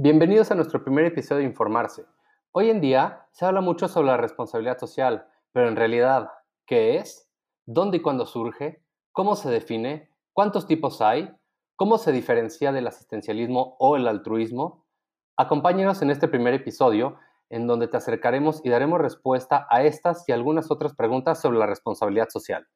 Bienvenidos a nuestro primer episodio de Informarse. Hoy en día se habla mucho sobre la responsabilidad social, pero en realidad, ¿qué es? ¿Dónde y cuándo surge? ¿Cómo se define? ¿Cuántos tipos hay? ¿Cómo se diferencia del asistencialismo o el altruismo? Acompáñenos en este primer episodio en donde te acercaremos y daremos respuesta a estas y algunas otras preguntas sobre la responsabilidad social.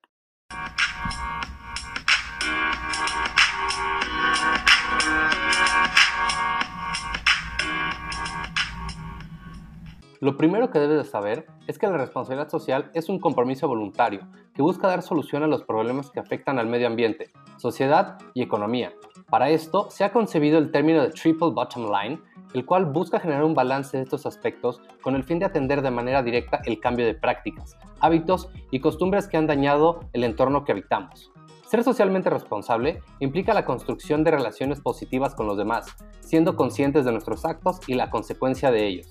Lo primero que debes de saber es que la responsabilidad social es un compromiso voluntario que busca dar solución a los problemas que afectan al medio ambiente, sociedad y economía. Para esto se ha concebido el término de Triple Bottom Line, el cual busca generar un balance de estos aspectos con el fin de atender de manera directa el cambio de prácticas, hábitos y costumbres que han dañado el entorno que habitamos. Ser socialmente responsable implica la construcción de relaciones positivas con los demás, siendo conscientes de nuestros actos y la consecuencia de ellos,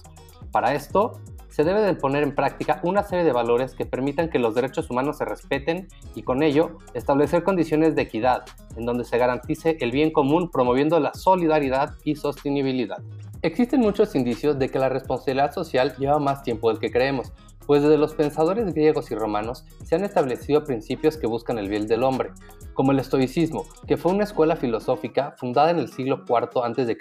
para esto, se debe de poner en práctica una serie de valores que permitan que los derechos humanos se respeten y con ello establecer condiciones de equidad en donde se garantice el bien común promoviendo la solidaridad y sostenibilidad. Existen muchos indicios de que la responsabilidad social lleva más tiempo del que creemos, pues desde los pensadores griegos y romanos se han establecido principios que buscan el bien del hombre, como el estoicismo, que fue una escuela filosófica fundada en el siglo IV a.C.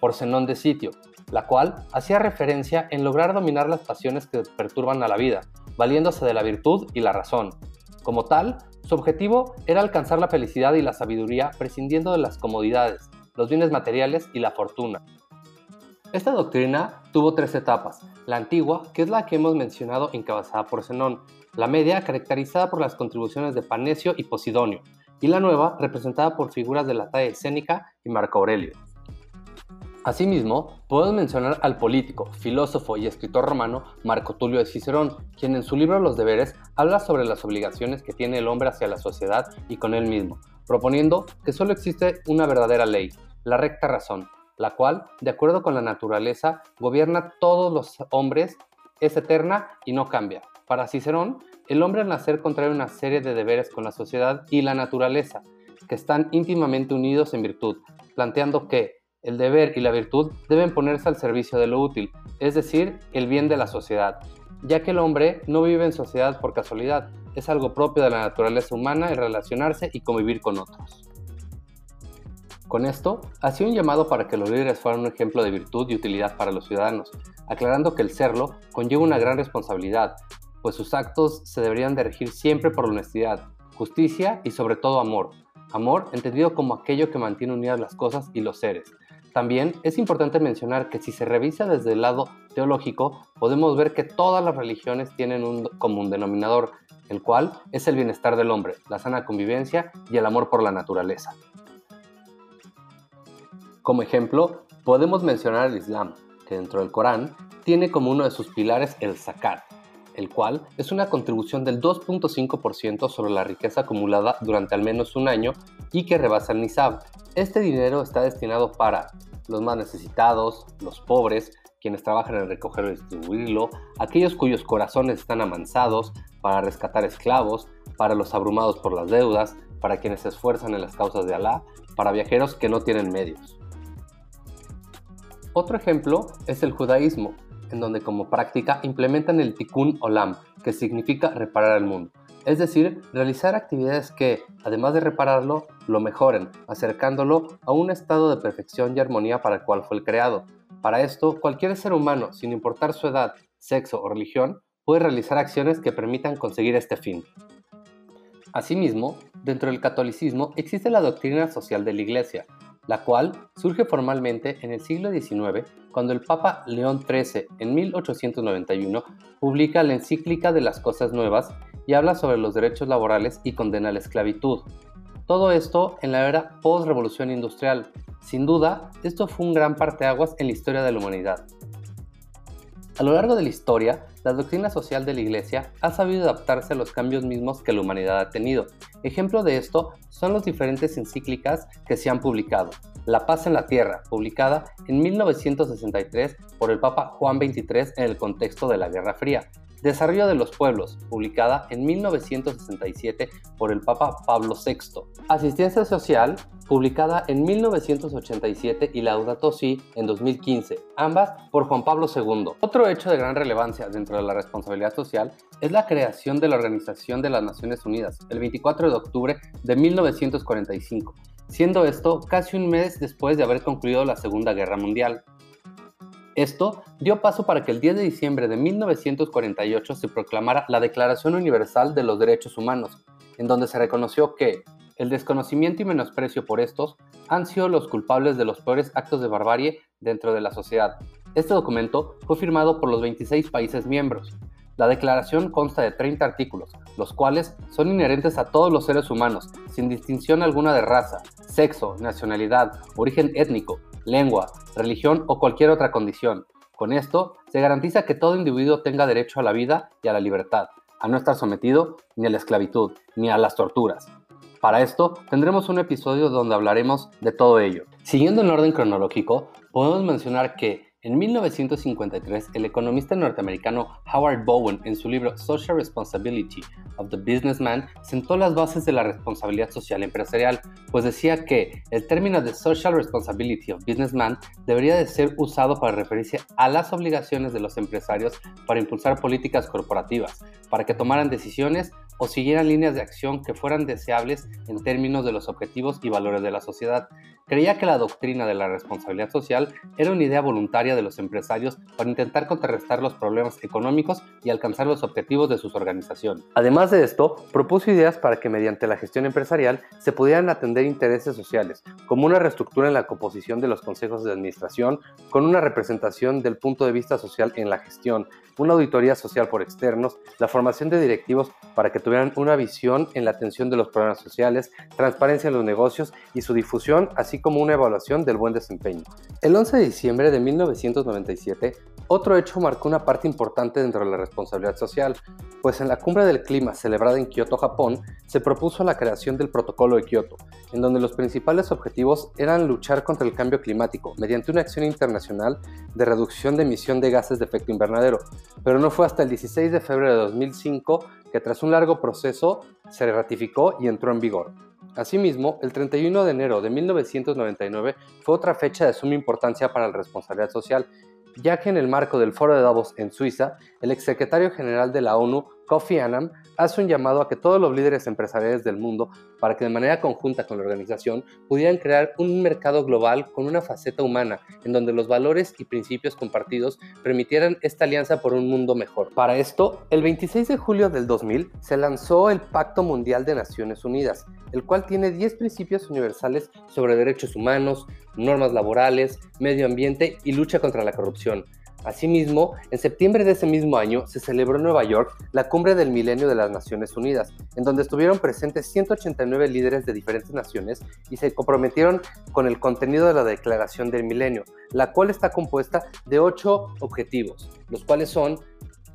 por Zenón de Sitio, la cual hacía referencia en lograr dominar las pasiones que perturban a la vida, valiéndose de la virtud y la razón. Como tal, su objetivo era alcanzar la felicidad y la sabiduría prescindiendo de las comodidades, los bienes materiales y la fortuna. Esta doctrina tuvo tres etapas. La antigua, que es la que hemos mencionado encabezada por Zenón, la media, caracterizada por las contribuciones de Panecio y Posidonio, y la nueva, representada por figuras de la talla escénica y Marco Aurelio. Asimismo, podemos mencionar al político, filósofo y escritor romano Marco Tulio de Cicerón, quien en su libro Los deberes habla sobre las obligaciones que tiene el hombre hacia la sociedad y con él mismo, proponiendo que solo existe una verdadera ley, la recta razón, la cual, de acuerdo con la naturaleza, gobierna todos los hombres, es eterna y no cambia. Para Cicerón, el hombre al nacer contrae una serie de deberes con la sociedad y la naturaleza, que están íntimamente unidos en virtud, planteando que el deber y la virtud deben ponerse al servicio de lo útil, es decir, el bien de la sociedad, ya que el hombre no vive en sociedad por casualidad, es algo propio de la naturaleza humana el relacionarse y convivir con otros. Con esto, hacía un llamado para que los líderes fueran un ejemplo de virtud y utilidad para los ciudadanos, aclarando que el serlo conlleva una gran responsabilidad, pues sus actos se deberían de regir siempre por honestidad, justicia y sobre todo amor. Amor entendido como aquello que mantiene unidas las cosas y los seres, también es importante mencionar que si se revisa desde el lado teológico, podemos ver que todas las religiones tienen un común denominador, el cual es el bienestar del hombre, la sana convivencia y el amor por la naturaleza. Como ejemplo, podemos mencionar el Islam, que dentro del Corán tiene como uno de sus pilares el zakat, el cual es una contribución del 2.5% sobre la riqueza acumulada durante al menos un año y que rebasa el nisab. Este dinero está destinado para los más necesitados, los pobres, quienes trabajan en recogerlo y distribuirlo, aquellos cuyos corazones están amansados, para rescatar esclavos, para los abrumados por las deudas, para quienes se esfuerzan en las causas de Alá, para viajeros que no tienen medios. Otro ejemplo es el judaísmo, en donde como práctica implementan el tikkun olam, que significa reparar el mundo. Es decir, realizar actividades que, además de repararlo, lo mejoren, acercándolo a un estado de perfección y armonía para el cual fue el creado. Para esto, cualquier ser humano, sin importar su edad, sexo o religión, puede realizar acciones que permitan conseguir este fin. Asimismo, dentro del catolicismo existe la doctrina social de la Iglesia, la cual surge formalmente en el siglo XIX cuando el Papa León XIII en 1891 publica la encíclica de las cosas nuevas y habla sobre los derechos laborales y condena la esclavitud. Todo esto en la era post-revolución industrial. Sin duda, esto fue un gran parteaguas en la historia de la humanidad. A lo largo de la historia, la doctrina social de la Iglesia ha sabido adaptarse a los cambios mismos que la humanidad ha tenido. Ejemplo de esto son las diferentes encíclicas que se han publicado. La paz en la tierra, publicada en 1963 por el Papa Juan XXIII en el contexto de la Guerra Fría. Desarrollo de los Pueblos, publicada en 1967 por el Papa Pablo VI. Asistencia Social, publicada en 1987 y Laudato Si en 2015, ambas por Juan Pablo II. Otro hecho de gran relevancia dentro de la responsabilidad social es la creación de la Organización de las Naciones Unidas el 24 de octubre de 1945, siendo esto casi un mes después de haber concluido la Segunda Guerra Mundial. Esto dio paso para que el 10 de diciembre de 1948 se proclamara la Declaración Universal de los Derechos Humanos, en donde se reconoció que el desconocimiento y menosprecio por estos han sido los culpables de los peores actos de barbarie dentro de la sociedad. Este documento fue firmado por los 26 países miembros. La declaración consta de 30 artículos, los cuales son inherentes a todos los seres humanos, sin distinción alguna de raza, sexo, nacionalidad, origen étnico, lengua, religión o cualquier otra condición. Con esto, se garantiza que todo individuo tenga derecho a la vida y a la libertad, a no estar sometido ni a la esclavitud, ni a las torturas. Para esto, tendremos un episodio donde hablaremos de todo ello. Siguiendo en orden cronológico, podemos mencionar que en 1953, el economista norteamericano Howard Bowen, en su libro Social Responsibility of the Businessman, sentó las bases de la responsabilidad social empresarial, pues decía que el término de Social Responsibility of Businessman debería de ser usado para referirse a las obligaciones de los empresarios para impulsar políticas corporativas, para que tomaran decisiones o siguieran líneas de acción que fueran deseables en términos de los objetivos y valores de la sociedad. Creía que la doctrina de la responsabilidad social era una idea voluntaria de los empresarios para intentar contrarrestar los problemas económicos y alcanzar los objetivos de sus organizaciones. Además de esto, propuso ideas para que mediante la gestión empresarial se pudieran atender intereses sociales, como una reestructura en la composición de los consejos de administración, con una representación del punto de vista social en la gestión, una auditoría social por externos, la formación de directivos para que tuvieran una visión en la atención de los problemas sociales, transparencia en los negocios y su difusión, así como una evaluación del buen desempeño. El 11 de diciembre de 1997, otro hecho marcó una parte importante dentro de la responsabilidad social, pues en la cumbre del clima celebrada en Kioto, Japón, se propuso la creación del Protocolo de Kioto, en donde los principales objetivos eran luchar contra el cambio climático mediante una acción internacional de reducción de emisión de gases de efecto invernadero, pero no fue hasta el 16 de febrero de 2005 que tras un largo proceso se ratificó y entró en vigor. Asimismo, el 31 de enero de 1999 fue otra fecha de suma importancia para la responsabilidad social, ya que en el marco del Foro de Davos en Suiza, el exsecretario general de la ONU, Kofi Annan, hace un llamado a que todos los líderes empresariales del mundo, para que de manera conjunta con la organización, pudieran crear un mercado global con una faceta humana, en donde los valores y principios compartidos permitieran esta alianza por un mundo mejor. Para esto, el 26 de julio del 2000 se lanzó el Pacto Mundial de Naciones Unidas, el cual tiene 10 principios universales sobre derechos humanos, normas laborales, medio ambiente y lucha contra la corrupción. Asimismo, en septiembre de ese mismo año se celebró en Nueva York la Cumbre del Milenio de las Naciones Unidas, en donde estuvieron presentes 189 líderes de diferentes naciones y se comprometieron con el contenido de la Declaración del Milenio, la cual está compuesta de ocho objetivos, los cuales son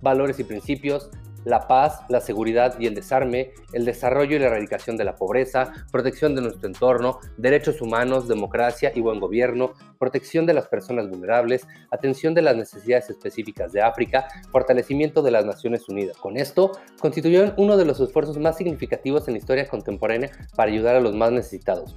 valores y principios, la paz, la seguridad y el desarme, el desarrollo y la erradicación de la pobreza, protección de nuestro entorno, derechos humanos, democracia y buen gobierno, protección de las personas vulnerables, atención de las necesidades específicas de África, fortalecimiento de las Naciones Unidas. Con esto, constituyeron uno de los esfuerzos más significativos en la historia contemporánea para ayudar a los más necesitados.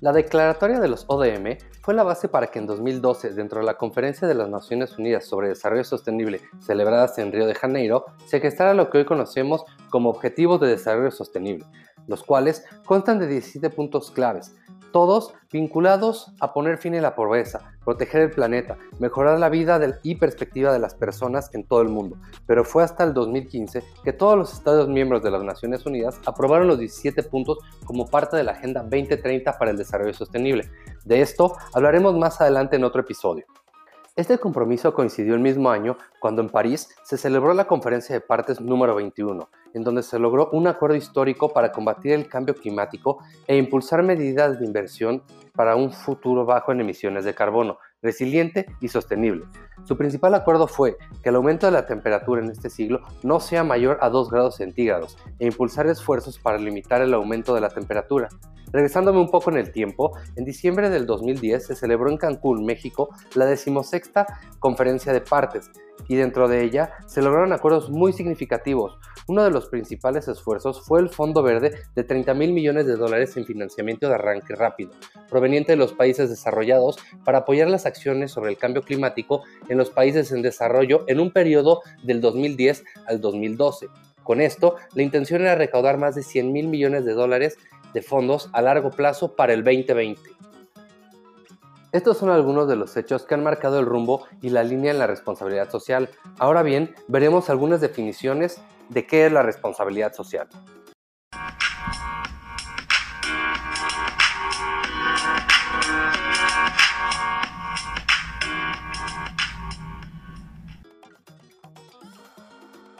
La declaratoria de los ODM fue la base para que en 2012, dentro de la Conferencia de las Naciones Unidas sobre Desarrollo Sostenible celebrada en Río de Janeiro, se gestara lo que hoy conocemos como Objetivos de Desarrollo Sostenible, los cuales constan de 17 puntos claves, todos vinculados a poner fin a la pobreza, proteger el planeta, mejorar la vida y perspectiva de las personas en todo el mundo. Pero fue hasta el 2015 que todos los Estados miembros de las Naciones Unidas aprobaron los 17 puntos como parte de la Agenda 2030 para el Desarrollo Sostenible. De esto hablaremos más adelante en otro episodio. Este compromiso coincidió el mismo año cuando en París se celebró la Conferencia de Partes número 21, en donde se logró un acuerdo histórico para combatir el cambio climático e impulsar medidas de inversión para un futuro bajo en emisiones de carbono, resiliente y sostenible. Su principal acuerdo fue que el aumento de la temperatura en este siglo no sea mayor a 2 grados centígrados e impulsar esfuerzos para limitar el aumento de la temperatura. Regresándome un poco en el tiempo, en diciembre del 2010 se celebró en Cancún, México, la decimosexta conferencia de partes, y dentro de ella se lograron acuerdos muy significativos. Uno de los principales esfuerzos fue el Fondo Verde de 30 mil millones de dólares en financiamiento de arranque rápido, proveniente de los países desarrollados para apoyar las acciones sobre el cambio climático en los países en desarrollo en un periodo del 2010 al 2012. Con esto, la intención era recaudar más de 100 mil millones de dólares de fondos a largo plazo para el 2020. Estos son algunos de los hechos que han marcado el rumbo y la línea en la responsabilidad social. Ahora bien, veremos algunas definiciones de qué es la responsabilidad social.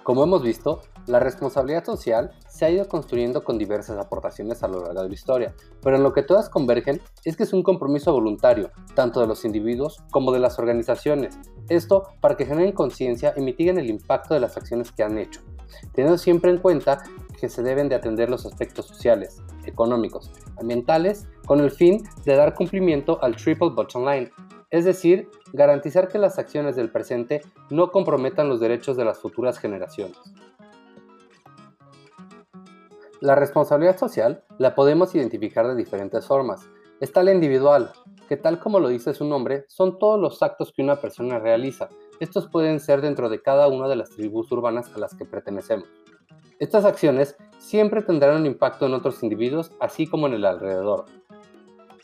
Como hemos visto, la responsabilidad social se ha ido construyendo con diversas aportaciones a lo largo de la historia, pero en lo que todas convergen es que es un compromiso voluntario, tanto de los individuos como de las organizaciones. Esto para que generen conciencia y mitiguen el impacto de las acciones que han hecho, teniendo siempre en cuenta que se deben de atender los aspectos sociales, económicos, ambientales, con el fin de dar cumplimiento al triple bottom line, es decir, garantizar que las acciones del presente no comprometan los derechos de las futuras generaciones. La responsabilidad social la podemos identificar de diferentes formas. Está la individual, que tal como lo dice su nombre, son todos los actos que una persona realiza. Estos pueden ser dentro de cada una de las tribus urbanas a las que pertenecemos. Estas acciones siempre tendrán un impacto en otros individuos, así como en el alrededor.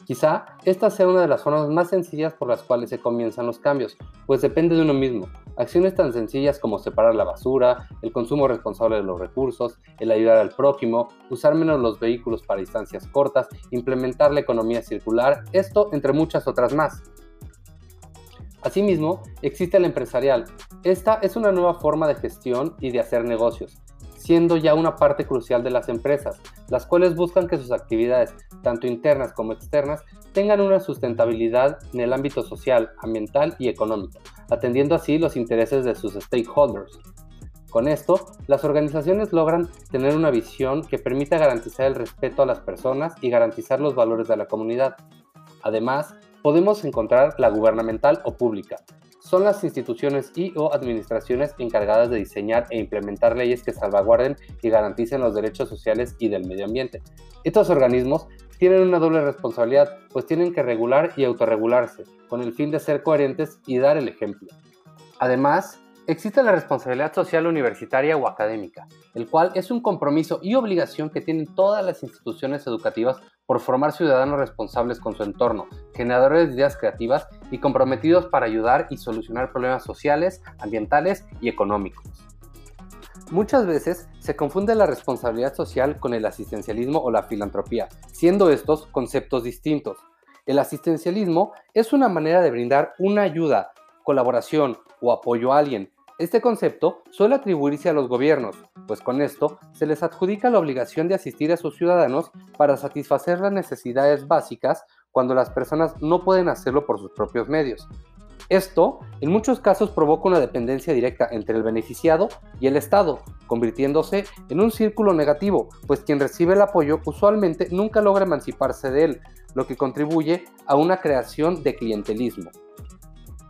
Quizá esta sea una de las formas más sencillas por las cuales se comienzan los cambios, pues depende de uno mismo. Acciones tan sencillas como separar la basura, el consumo responsable de los recursos, el ayudar al prójimo, usar menos los vehículos para distancias cortas, implementar la economía circular, esto entre muchas otras más. Asimismo, existe la empresarial. Esta es una nueva forma de gestión y de hacer negocios siendo ya una parte crucial de las empresas, las cuales buscan que sus actividades, tanto internas como externas, tengan una sustentabilidad en el ámbito social, ambiental y económico, atendiendo así los intereses de sus stakeholders. Con esto, las organizaciones logran tener una visión que permita garantizar el respeto a las personas y garantizar los valores de la comunidad. Además, podemos encontrar la gubernamental o pública, son las instituciones y o administraciones encargadas de diseñar e implementar leyes que salvaguarden y garanticen los derechos sociales y del medio ambiente. Estos organismos tienen una doble responsabilidad, pues tienen que regular y autorregularse, con el fin de ser coherentes y dar el ejemplo. Además, Existe la responsabilidad social universitaria o académica, el cual es un compromiso y obligación que tienen todas las instituciones educativas por formar ciudadanos responsables con su entorno, generadores de ideas creativas y comprometidos para ayudar y solucionar problemas sociales, ambientales y económicos. Muchas veces se confunde la responsabilidad social con el asistencialismo o la filantropía, siendo estos conceptos distintos. El asistencialismo es una manera de brindar una ayuda, colaboración o apoyo a alguien. Este concepto suele atribuirse a los gobiernos, pues con esto se les adjudica la obligación de asistir a sus ciudadanos para satisfacer las necesidades básicas cuando las personas no pueden hacerlo por sus propios medios. Esto, en muchos casos, provoca una dependencia directa entre el beneficiado y el Estado, convirtiéndose en un círculo negativo, pues quien recibe el apoyo usualmente nunca logra emanciparse de él, lo que contribuye a una creación de clientelismo.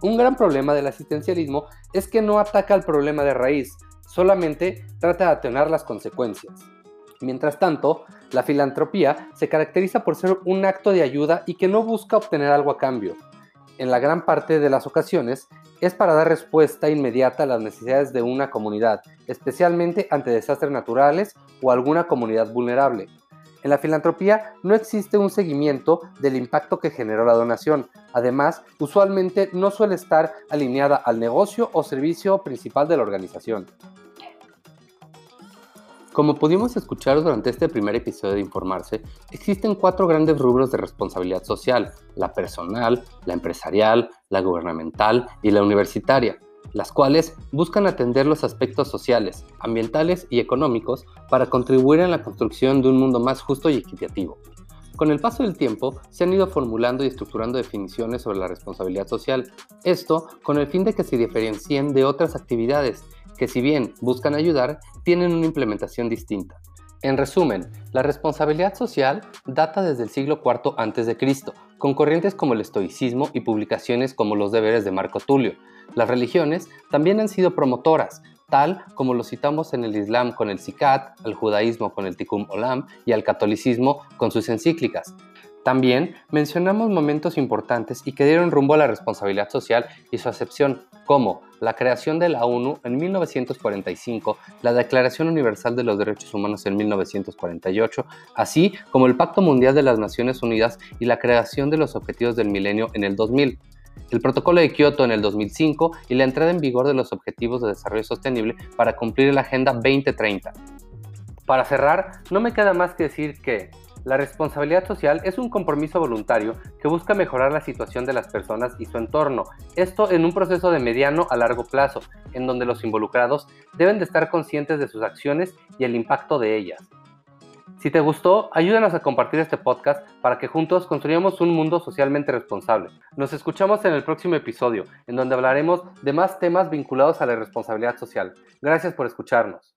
Un gran problema del asistencialismo es que no ataca el problema de raíz, solamente trata de atenuar las consecuencias. Mientras tanto, la filantropía se caracteriza por ser un acto de ayuda y que no busca obtener algo a cambio. En la gran parte de las ocasiones es para dar respuesta inmediata a las necesidades de una comunidad, especialmente ante desastres naturales o alguna comunidad vulnerable. En la filantropía no existe un seguimiento del impacto que generó la donación. Además, usualmente no suele estar alineada al negocio o servicio principal de la organización. Como pudimos escuchar durante este primer episodio de Informarse, existen cuatro grandes rubros de responsabilidad social, la personal, la empresarial, la gubernamental y la universitaria las cuales buscan atender los aspectos sociales, ambientales y económicos para contribuir en la construcción de un mundo más justo y equitativo. Con el paso del tiempo, se han ido formulando y estructurando definiciones sobre la responsabilidad social, esto con el fin de que se diferencien de otras actividades que si bien buscan ayudar, tienen una implementación distinta. En resumen, la responsabilidad social data desde el siglo IV a.C., con corrientes como el estoicismo y publicaciones como los deberes de Marco Tulio. Las religiones también han sido promotoras, tal como lo citamos en el Islam con el Sikat, al judaísmo con el Tikkun Olam y al catolicismo con sus encíclicas. También mencionamos momentos importantes y que dieron rumbo a la responsabilidad social y su acepción, como la creación de la ONU en 1945, la Declaración Universal de los Derechos Humanos en 1948, así como el Pacto Mundial de las Naciones Unidas y la creación de los Objetivos del Milenio en el 2000 el Protocolo de Kioto en el 2005 y la entrada en vigor de los Objetivos de Desarrollo Sostenible para cumplir la Agenda 2030. Para cerrar, no me queda más que decir que la responsabilidad social es un compromiso voluntario que busca mejorar la situación de las personas y su entorno, esto en un proceso de mediano a largo plazo, en donde los involucrados deben de estar conscientes de sus acciones y el impacto de ellas. Si te gustó, ayúdanos a compartir este podcast para que juntos construyamos un mundo socialmente responsable. Nos escuchamos en el próximo episodio, en donde hablaremos de más temas vinculados a la responsabilidad social. Gracias por escucharnos.